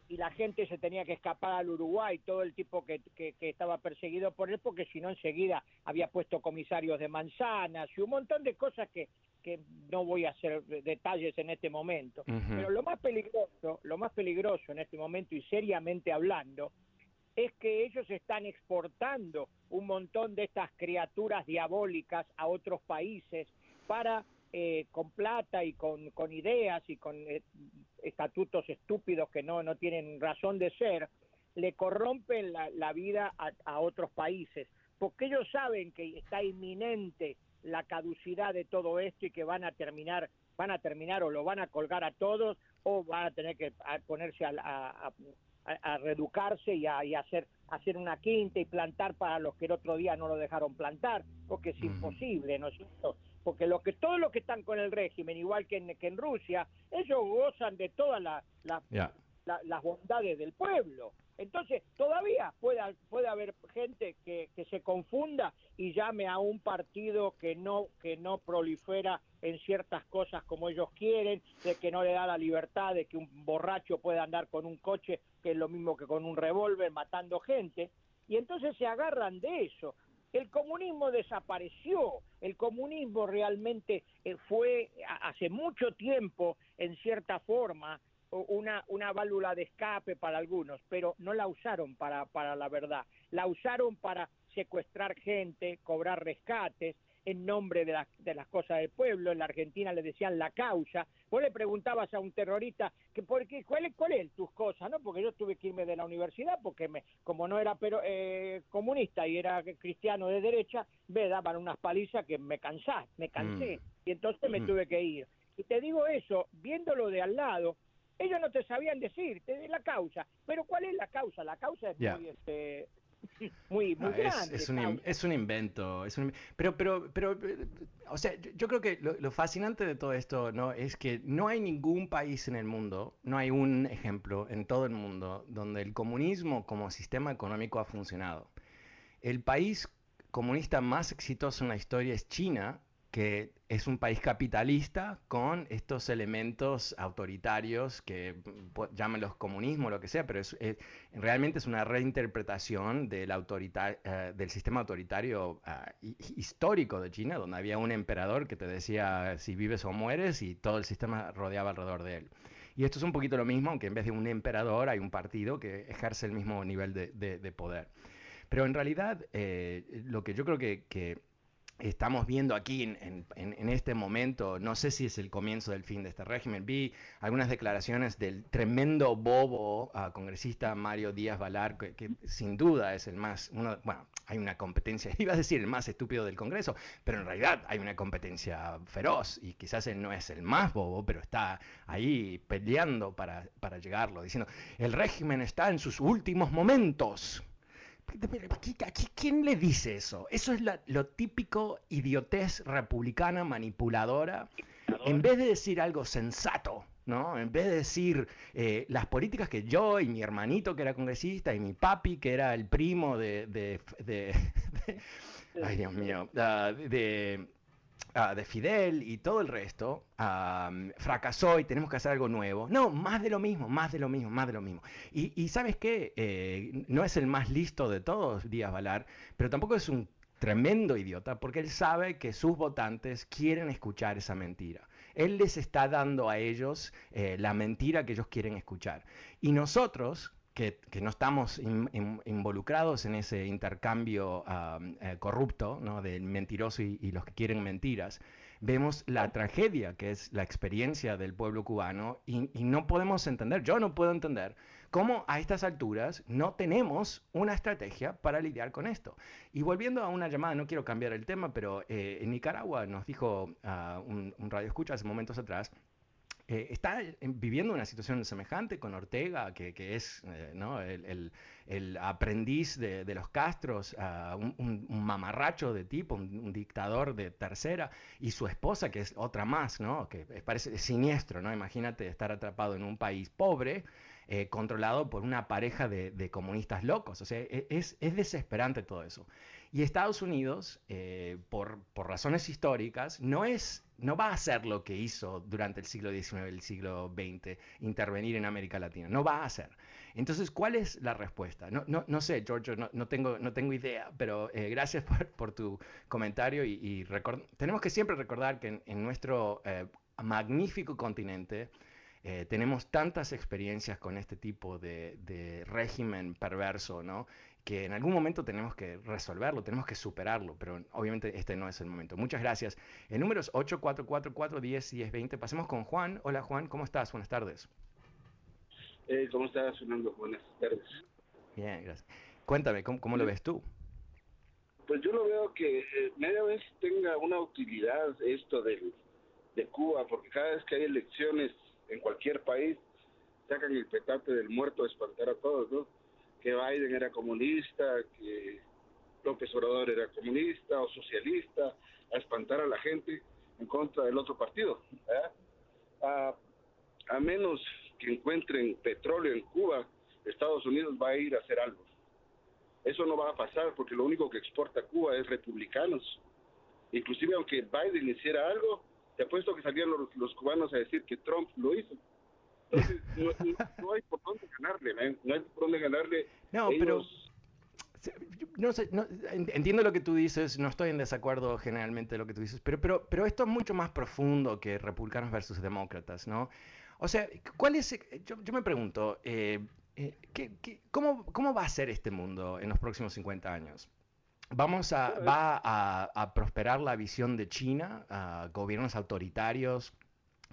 y la gente se tenía que escapar al Uruguay todo el tipo que, que, que estaba perseguido por él porque si no enseguida había puesto comisarios de manzanas y un montón de cosas que que no voy a hacer detalles en este momento uh -huh. pero lo más peligroso lo más peligroso en este momento y seriamente hablando es que ellos están exportando un montón de estas criaturas diabólicas a otros países para eh, con plata y con, con ideas y con eh, estatutos estúpidos que no, no tienen razón de ser, le corrompen la, la vida a, a, otros países, porque ellos saben que está inminente la caducidad de todo esto y que van a terminar, van a terminar o lo van a colgar a todos o van a tener que ponerse a, a, a, a reeducarse y a, y hacer, hacer una quinta y plantar para los que el otro día no lo dejaron plantar, porque es -huh. imposible, ¿no es cierto? Porque lo que, todos los que están con el régimen, igual que en, que en Rusia, ellos gozan de todas la, la, yeah. la, las bondades del pueblo. Entonces, todavía puede, puede haber gente que, que se confunda y llame a un partido que no, que no prolifera en ciertas cosas como ellos quieren, de que no le da la libertad de que un borracho pueda andar con un coche que es lo mismo que con un revólver matando gente, y entonces se agarran de eso. El comunismo desapareció, el comunismo realmente eh, fue hace mucho tiempo, en cierta forma, una, una válvula de escape para algunos, pero no la usaron para, para la verdad, la usaron para secuestrar gente, cobrar rescates, en nombre de, la, de las cosas del pueblo, en la Argentina le decían la causa, vos le preguntabas a un terrorista que por qué, cuál es cuál es tus cosas, ¿no? Porque yo tuve que irme de la universidad porque me como no era pero eh, comunista y era cristiano de derecha, me daban unas palizas que me cansé, me cansé mm. y entonces me mm. tuve que ir. Y te digo eso, viéndolo de al lado, ellos no te sabían decir te la causa, pero ¿cuál es la causa? La causa es yeah. muy este muy, muy no, grande. Es, es, un, es, un, invento, es un, pero, pero, pero, o sea, yo, yo creo que lo, lo, fascinante de todo esto, ¿no? Es que no hay ningún país en el mundo, no hay un ejemplo en todo el mundo donde el comunismo como sistema económico ha funcionado. El país comunista más exitoso en la historia es China, que es un país capitalista con estos elementos autoritarios que llámenlos comunismo, lo que sea, pero es, es, realmente es una reinterpretación del, autoritar, uh, del sistema autoritario uh, histórico de China, donde había un emperador que te decía si vives o mueres y todo el sistema rodeaba alrededor de él. Y esto es un poquito lo mismo, aunque en vez de un emperador hay un partido que ejerce el mismo nivel de, de, de poder. Pero en realidad, eh, lo que yo creo que, que estamos viendo aquí en, en, en, este momento, no sé si es el comienzo del fin de este régimen, vi algunas declaraciones del tremendo bobo uh, congresista Mario Díaz Valar, que, que, sin duda es el más, uno, bueno, hay una competencia, iba a decir el más estúpido del Congreso, pero en realidad hay una competencia feroz y quizás él no es el más bobo, pero está ahí peleando para, para llegarlo, diciendo, el régimen está en sus últimos momentos ¿Quién le dice eso? Eso es lo típico idiotez republicana manipuladora. En vez de decir algo sensato, ¿no? En vez de decir eh, las políticas que yo y mi hermanito que era congresista y mi papi que era el primo de, ay Dios mío, ah, de, ah, de Fidel y todo el resto, fracasó y tenemos que hacer algo nuevo. No, más de lo mismo, más de lo mismo, más de lo mismo. Y, sabes qué, eh, no es el más listo de todos, Díaz Valar, pero tampoco es un tremendo idiota porque él sabe que sus votantes quieren escuchar esa mentira. Él les está dando a ellos eh, la mentira que ellos quieren escuchar. Y nosotros, que, no estamos involucrados en ese intercambio eh, corrupto ¿no? del mentiroso y, y, los que quieren mentiras, vemos la tragedia que es la experiencia del pueblo cubano y, y no podemos entender, yo no puedo entender cómo a estas alturas no tenemos una estrategia para lidiar con esto. Y volviendo a una llamada, no quiero cambiar el tema, pero eh, en Nicaragua nos dijo ah, un, radio escucha hace momentos atrás, eh, está viviendo una situación semejante con Ortega, que, es eh, el, aprendiz de, los Castros, ah, un, mamarracho de tipo, un, dictador de tercera, y su esposa, que es otra más, ¿no? que parece siniestro, ¿no? imagínate estar atrapado en un país pobre, eh, controlado por una pareja de, comunistas locos. O sea, e, es, desesperante todo eso. Y Estados Unidos, eh, por, razones históricas, no, es, no va a hacer lo que hizo durante el siglo XIX, el siglo XX, intervenir en América Latina. No va a hacer. Entonces, ¿cuál es la respuesta? No, no, sé, Giorgio, no, tengo, no tengo idea, pero eh, gracias por, tu comentario y, tenemos que siempre recordar que en, nuestro magnífico continente, eh, tenemos tantas experiencias con este tipo de, régimen perverso, ¿no? Que en algún momento tenemos que resolverlo, tenemos que superarlo, pero obviamente este no es el momento. Muchas gracias. El número es 844-410-1020. Pasemos con Juan. Hola Juan, ¿cómo estás? Buenas tardes. Eh, ¿Cómo estás, Fernando? Buenas tardes. Bien, gracias. Cuéntame, ¿cómo, lo ves tú? Pues yo lo veo que eh, media vez tenga una utilidad esto de Cuba, porque cada vez que hay elecciones en cualquier país sacan el petate del muerto a espantar a todos, ¿no? Que Biden era comunista, que López Obrador era comunista o socialista, a espantar a la gente en contra del otro partido. A, menos que encuentren petróleo en Cuba, Estados Unidos va a ir a hacer algo. Eso no va a pasar porque lo único que exporta Cuba es republicanos. Inclusive aunque Biden hiciera algo, te apuesto que salían los, cubanos a decir que Trump lo hizo. Entonces, no, hay por dónde ganarle, no hay por dónde ganarle. No, pero no sé, entiendo lo que tú dices, no estoy en desacuerdo generalmente de lo que tú dices, pero, pero, pero esto es mucho más profundo que republicanos versus demócratas, ¿no? O sea, ¿cuál es, yo, me pregunto, eh, eh, cómo, ¿cómo va a ser este mundo en los próximos 50 años? Vamos a, va a, prosperar la visión de China, a gobiernos autoritarios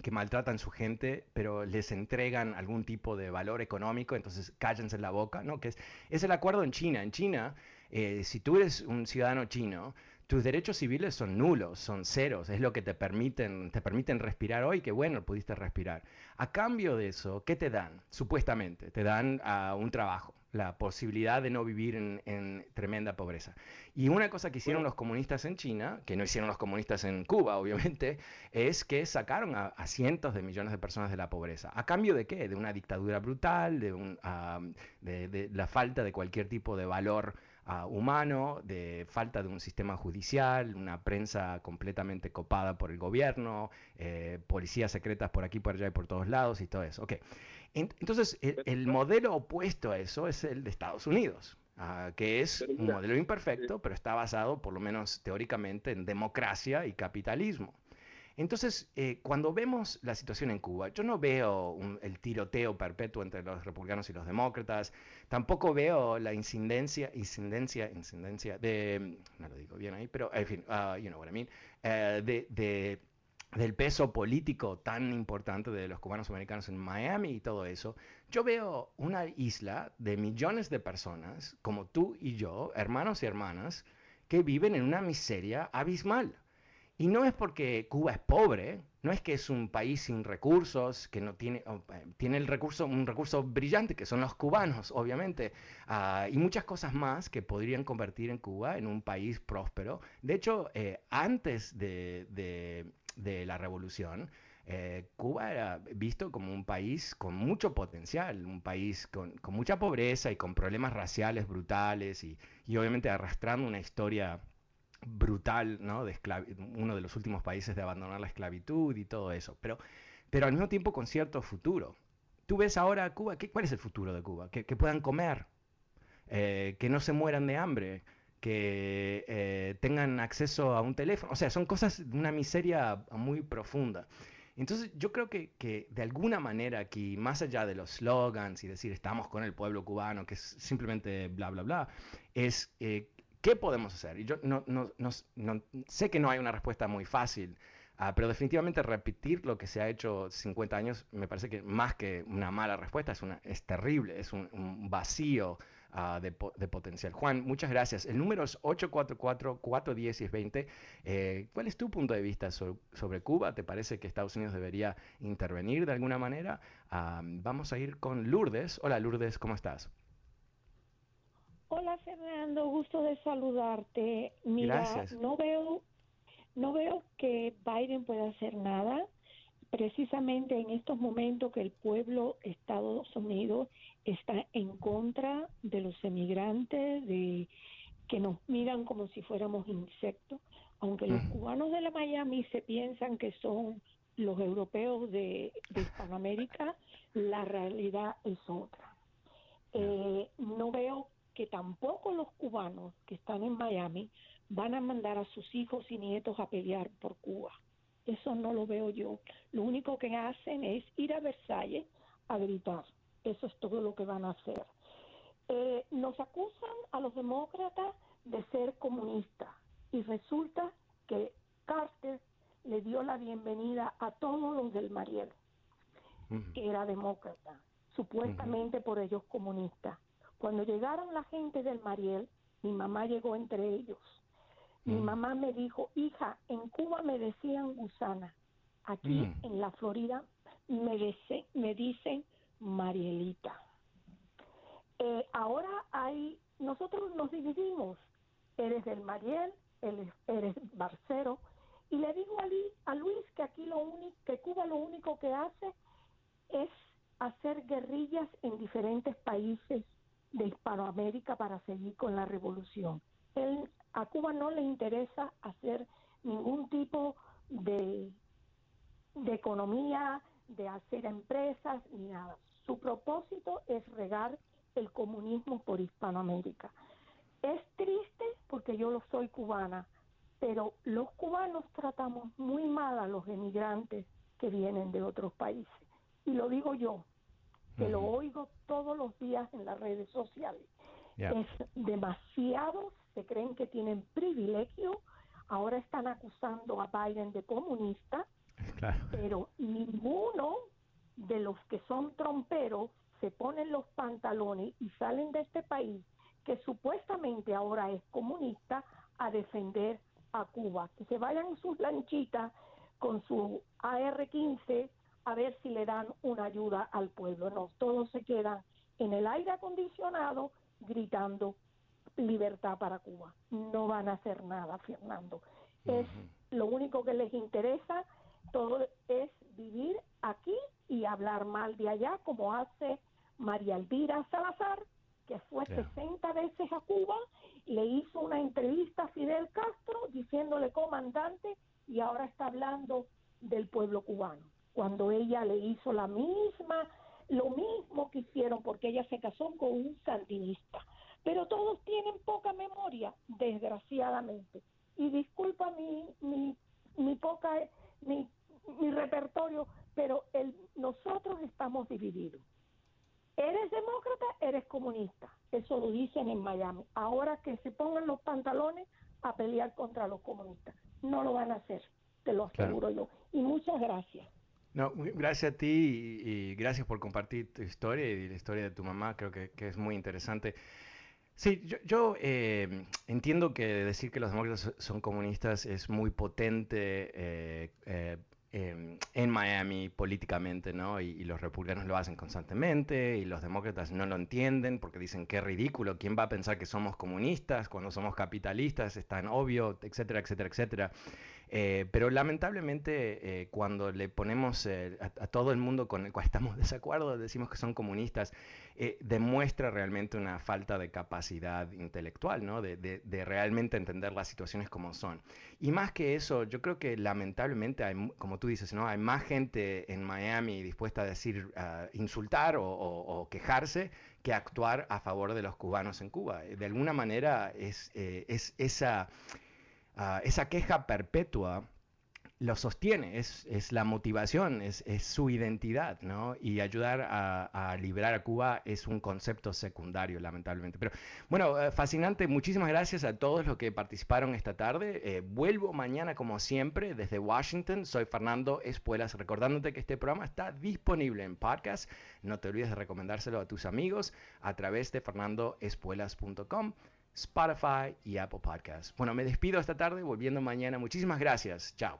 que maltratan su gente, pero les entregan algún tipo de valor económico, entonces cállense la boca, ¿no? Que es, es el acuerdo en China. En China, eh, si tú eres un ciudadano chino, tus derechos civiles son nulos, son ceros, es lo que te permiten, te permiten respirar hoy, que bueno, pudiste respirar. A cambio de eso, ¿qué te dan? Supuestamente, te dan uh, un trabajo, la posibilidad de no vivir en, tremenda pobreza. Y una cosa que hicieron los comunistas en China, que no hicieron los comunistas en Cuba, obviamente, es que sacaron a, cientos de millones de personas de la pobreza. ¿A cambio de qué? De una dictadura brutal, de, un, uh, de, de la falta de cualquier tipo de valor humano, de falta de un sistema judicial, una prensa completamente copada por el gobierno, eh, policías secretas por aquí, por allá y por todos lados y todo eso. Okay. Entonces, el, modelo opuesto a eso es el de Estados Unidos. Ah, que es un modelo imperfecto, pero está basado, por lo menos teóricamente, en democracia y capitalismo. Entonces, eh, cuando vemos la situación en Cuba, yo no veo el tiroteo perpetuo entre los republicanos y los demócratas, tampoco veo la incidencia, incidencia, incidencia de, no lo digo bien ahí, pero en fin, uh, you know what I mean, eh, de, del peso político tan importante de los cubanos americanos en Miami y todo eso, yo veo una isla de millones de personas como tú y yo, hermanos y hermanas, que viven en una miseria abismal Y no es porque Cuba es pobre, no es que es un país sin recursos, que no tiene, eh, tiene el recurso, un recurso brillante, que son los cubanos, obviamente, ah, y muchas cosas más que podrían convertir en Cuba en un país próspero. De hecho, eh, antes de, la revolución, eh, Cuba era visto como un país con mucho potencial, un país con, mucha pobreza y con problemas raciales brutales y, y obviamente arrastrando una historia brutal, ¿no? De uno de los últimos países de abandonar la esclavitud y todo eso, pero, pero al mismo tiempo con cierto futuro. Tú ves ahora Cuba, ¿qué, ¿cuál es el futuro de Cuba? Que, puedan comer, eh, que no se mueran de hambre, que eh, tengan acceso a un teléfono. O sea, son cosas de una miseria muy profunda. Entonces yo creo que, que, de alguna manera aquí, más allá de los slogans y decir estamos con el pueblo cubano, que es simplemente bla, bla, bla, es eh, ¿Qué podemos hacer? Y yo no, no, no, sé que no hay una respuesta muy fácil, uh, pero definitivamente repetir lo que se ha hecho 50 años me parece que más que una mala respuesta es, una, es terrible, es un, vacío uh, de, de, potencial. Juan, muchas gracias. El número es 844-410-20. Eh, ¿Cuál es tu punto de vista sobre, Cuba? ¿Te parece que Estados Unidos debería intervenir de alguna manera? Uh, vamos a ir con Lourdes. Hola Lourdes, ¿cómo estás? Hola Fernando, gusto de saludarte. Mira, no veo no veo que Biden pueda hacer nada. Precisamente en estos momentos que el pueblo Estados Unidos está en contra de los emigrantes, de que nos miran como si fuéramos insectos, aunque los cubanos de la Miami se piensan que son los europeos de, de Hispanoamérica, la realidad es otra. Eh, no veo que tampoco los cubanos que están en Miami van a mandar a sus hijos y nietos a pelear por Cuba. Eso no lo veo yo. Lo único que hacen es ir a Versalles a gritar. Eso es todo lo que van a hacer. Eh, nos acusan a los demócratas de ser comunistas y resulta que Carter le dio la bienvenida a todos los del Mariel, que era demócrata, supuestamente por ellos comunistas. Cuando llegaron la gente del Mariel, mi mamá llegó entre ellos. Mi mm. mamá me dijo, hija, en Cuba me decían gusana, aquí mm. en la Florida me, me dicen Marielita. Eh, ahora hay, nosotros nos dividimos, eres del Mariel, eres, eres Barcero, y le digo a, a Luis que aquí lo único, que Cuba lo único que hace es hacer guerrillas en diferentes países de Hispanoamérica para seguir con la revolución. Él, a Cuba no le interesa hacer ningún tipo de, de economía, de hacer empresas, ni nada. Su propósito es regar el comunismo por Hispanoamérica. Es triste porque yo lo soy cubana, pero los cubanos tratamos muy mal a los emigrantes que vienen de otros países. Y lo digo yo, que lo oigo todos los días en las redes sociales. Es demasiado, se creen que tienen privilegio, ahora están acusando a Biden de comunista, pero ninguno de los que son tromperos se ponen los pantalones y salen de este país que supuestamente ahora es comunista a defender a Cuba, que se vayan sus lanchitas con su AR-15 a ver si le dan una ayuda al pueblo. No, todos se quedan en el aire acondicionado gritando libertad para Cuba. No van a hacer nada, Fernando. Es lo único que les interesa, todo es vivir aquí y hablar mal de allá, como hace María Elvira Salazar, que fue 60 veces a Cuba, le hizo una entrevista a Fidel Castro diciéndole comandante y ahora está hablando del pueblo cubano cuando ella le hizo la misma, lo mismo que hicieron, porque ella se casó con un sandinista. Pero todos tienen poca memoria, desgraciadamente. Y disculpa mi, mi, mi poca, mi, mi repertorio, pero el, nosotros estamos divididos. Eres demócrata, eres comunista. Eso lo dicen en Miami. Ahora que se pongan los pantalones a pelear contra los comunistas. No lo van a hacer, te lo aseguro yo. Y muchas gracias. No, gracias a ti y, gracias por compartir tu historia y la historia de tu mamá, creo que, es muy interesante. Sí, yo, eh, entiendo que decir que los demócratas son comunistas es muy potente eh, eh, em, en Miami políticamente, ¿no? Y, los republicanos lo hacen constantemente y los demócratas no lo entienden porque dicen es ridículo, ¿quién va a pensar que somos comunistas cuando somos capitalistas? Es tan obvio, etcétera, etcétera, etcétera. Eh, pero lamentablemente eh, cuando le ponemos eh, a, todo el mundo con el cual estamos de desacuerdo, decimos que son comunistas, demuestra realmente una falta de capacidad intelectual, ¿no? de, de, realmente entender las situaciones como son. Y más que eso, yo creo que lamentablemente, hay, como tú dices, ¿no? hay más gente en Miami dispuesta a decir, insultar o, o, quejarse que actuar a favor de los cubanos en Cuba. De alguna manera es, es esa Ah, esa queja perpetua lo sostiene, es, es la motivación, es, es, su identidad, ¿no? Y ayudar a, liberar a Cuba es un concepto secundario, lamentablemente. Pero bueno, eh, fascinante, muchísimas gracias a todos los que participaron esta tarde. Eh, vuelvo mañana como siempre desde Washington, soy Fernando Espuelas, recordándote que este programa está disponible en podcast, no te olvides de recomendárselo a tus amigos a través de fernandoespuelas.com. Spotify y Apple Podcasts. Bueno, me despido esta tarde, volviendo mañana. Muchísimas gracias. Chao.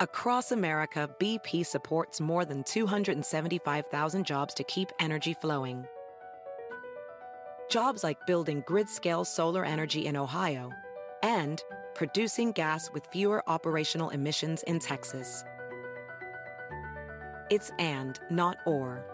Across America, BP supports more than 275,000 jobs to keep energy flowing. Jobs like building grid-scale solar energy in Ohio and producing gas with fewer operational emissions in Texas. It's and, not or.